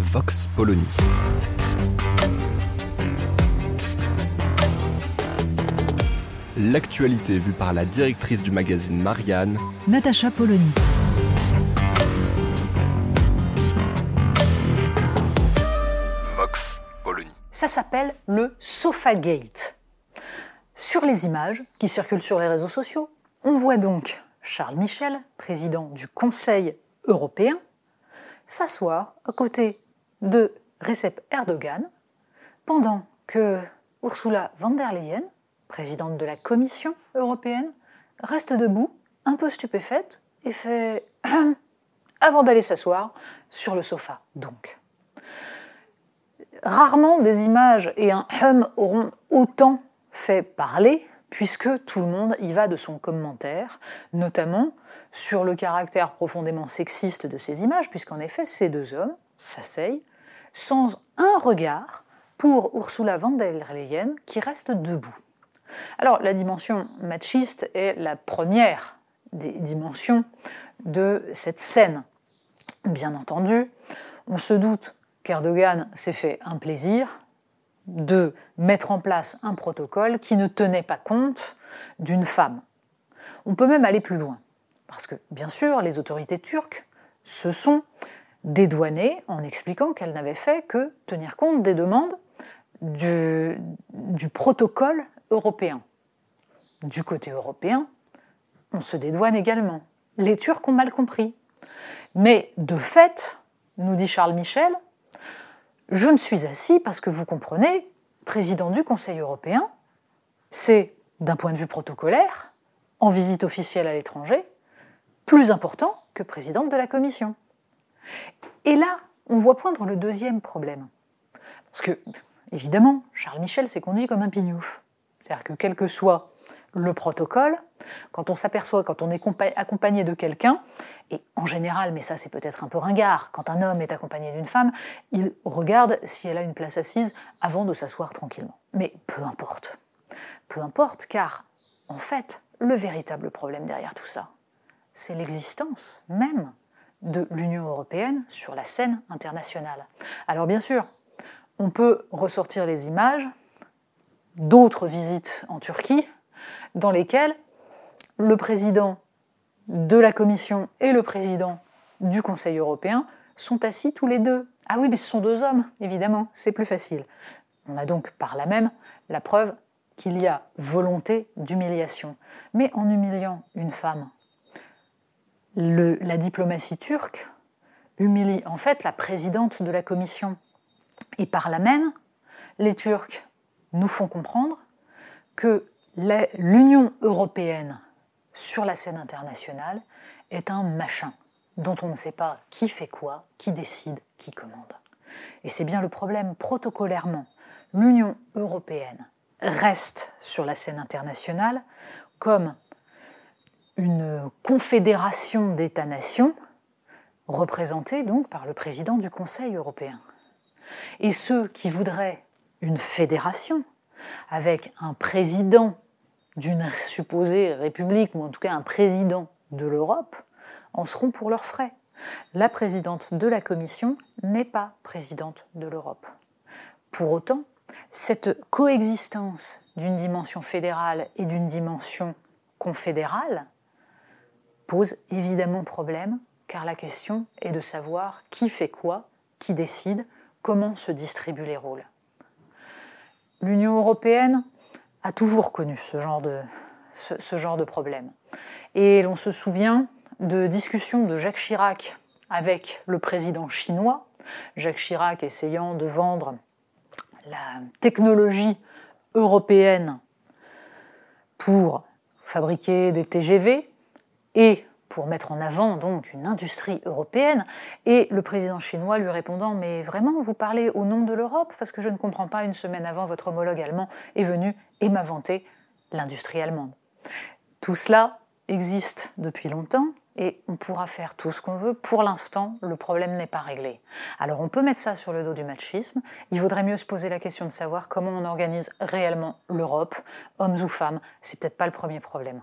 Vox Polony. L'actualité vue par la directrice du magazine Marianne, Natacha Polony. Vox Polony. Ça s'appelle le Sofagate. Sur les images qui circulent sur les réseaux sociaux, on voit donc Charles Michel, président du Conseil européen, s'asseoir à côté de Recep Erdogan, pendant que Ursula von der Leyen, présidente de la Commission européenne, reste debout, un peu stupéfaite, et fait avant d'aller s'asseoir sur le sofa, donc. Rarement des images et un hum auront autant fait parler, puisque tout le monde y va de son commentaire, notamment sur le caractère profondément sexiste de ces images, puisqu'en effet, ces deux hommes s'asseyent sans un regard pour Ursula von der Leyen qui reste debout. Alors, la dimension machiste est la première des dimensions de cette scène. Bien entendu, on se doute qu'Erdogan s'est fait un plaisir de mettre en place un protocole qui ne tenait pas compte d'une femme. On peut même aller plus loin, parce que bien sûr, les autorités turques se sont dédouanées en expliquant qu'elles n'avaient fait que tenir compte des demandes du, du protocole européen. Du côté européen, on se dédouane également. Les Turcs ont mal compris. Mais de fait, nous dit Charles Michel, je me suis assis parce que vous comprenez, président du Conseil européen, c'est, d'un point de vue protocolaire, en visite officielle à l'étranger, plus important que présidente de la Commission. Et là, on voit poindre le deuxième problème. Parce que, évidemment, Charles Michel s'est conduit comme un pignouf. C'est-à-dire que quel que soit le protocole, quand on s'aperçoit, quand on est accompagné de quelqu'un, et en général, mais ça c'est peut-être un peu ringard, quand un homme est accompagné d'une femme, il regarde si elle a une place assise avant de s'asseoir tranquillement. Mais peu importe. Peu importe, car en fait, le véritable problème derrière tout ça, c'est l'existence même de l'Union européenne sur la scène internationale. Alors bien sûr, on peut ressortir les images d'autres visites en Turquie dans lesquelles le président de la Commission et le président du Conseil européen sont assis tous les deux. Ah oui, mais ce sont deux hommes, évidemment, c'est plus facile. On a donc par là même la preuve qu'il y a volonté d'humiliation. Mais en humiliant une femme, la diplomatie turque humilie en fait la présidente de la Commission. Et par là même, les Turcs nous font comprendre que l'Union européenne sur la scène internationale est un machin dont on ne sait pas qui fait quoi, qui décide, qui commande. Et c'est bien le problème protocolairement. L'Union européenne reste sur la scène internationale comme une confédération d'États-nations représentée donc par le président du Conseil européen. Et ceux qui voudraient une fédération avec un président d'une supposée république, ou en tout cas un président de l'Europe, en seront pour leurs frais. La présidente de la Commission n'est pas présidente de l'Europe. Pour autant, cette coexistence d'une dimension fédérale et d'une dimension confédérale pose évidemment problème, car la question est de savoir qui fait quoi, qui décide, comment se distribuent les rôles. L'Union européenne a toujours connu ce genre de, ce, ce genre de problème. Et l'on se souvient de discussions de Jacques Chirac avec le président chinois, Jacques Chirac essayant de vendre la technologie européenne pour fabriquer des TGV et pour mettre en avant donc une industrie européenne, et le président chinois lui répondant Mais vraiment, vous parlez au nom de l'Europe? Parce que je ne comprends pas, une semaine avant, votre homologue allemand est venu et m'a vanté l'industrie allemande. Tout cela existe depuis longtemps et on pourra faire tout ce qu'on veut. Pour l'instant, le problème n'est pas réglé. Alors on peut mettre ça sur le dos du machisme. Il vaudrait mieux se poser la question de savoir comment on organise réellement l'Europe, hommes ou femmes. C'est peut-être pas le premier problème.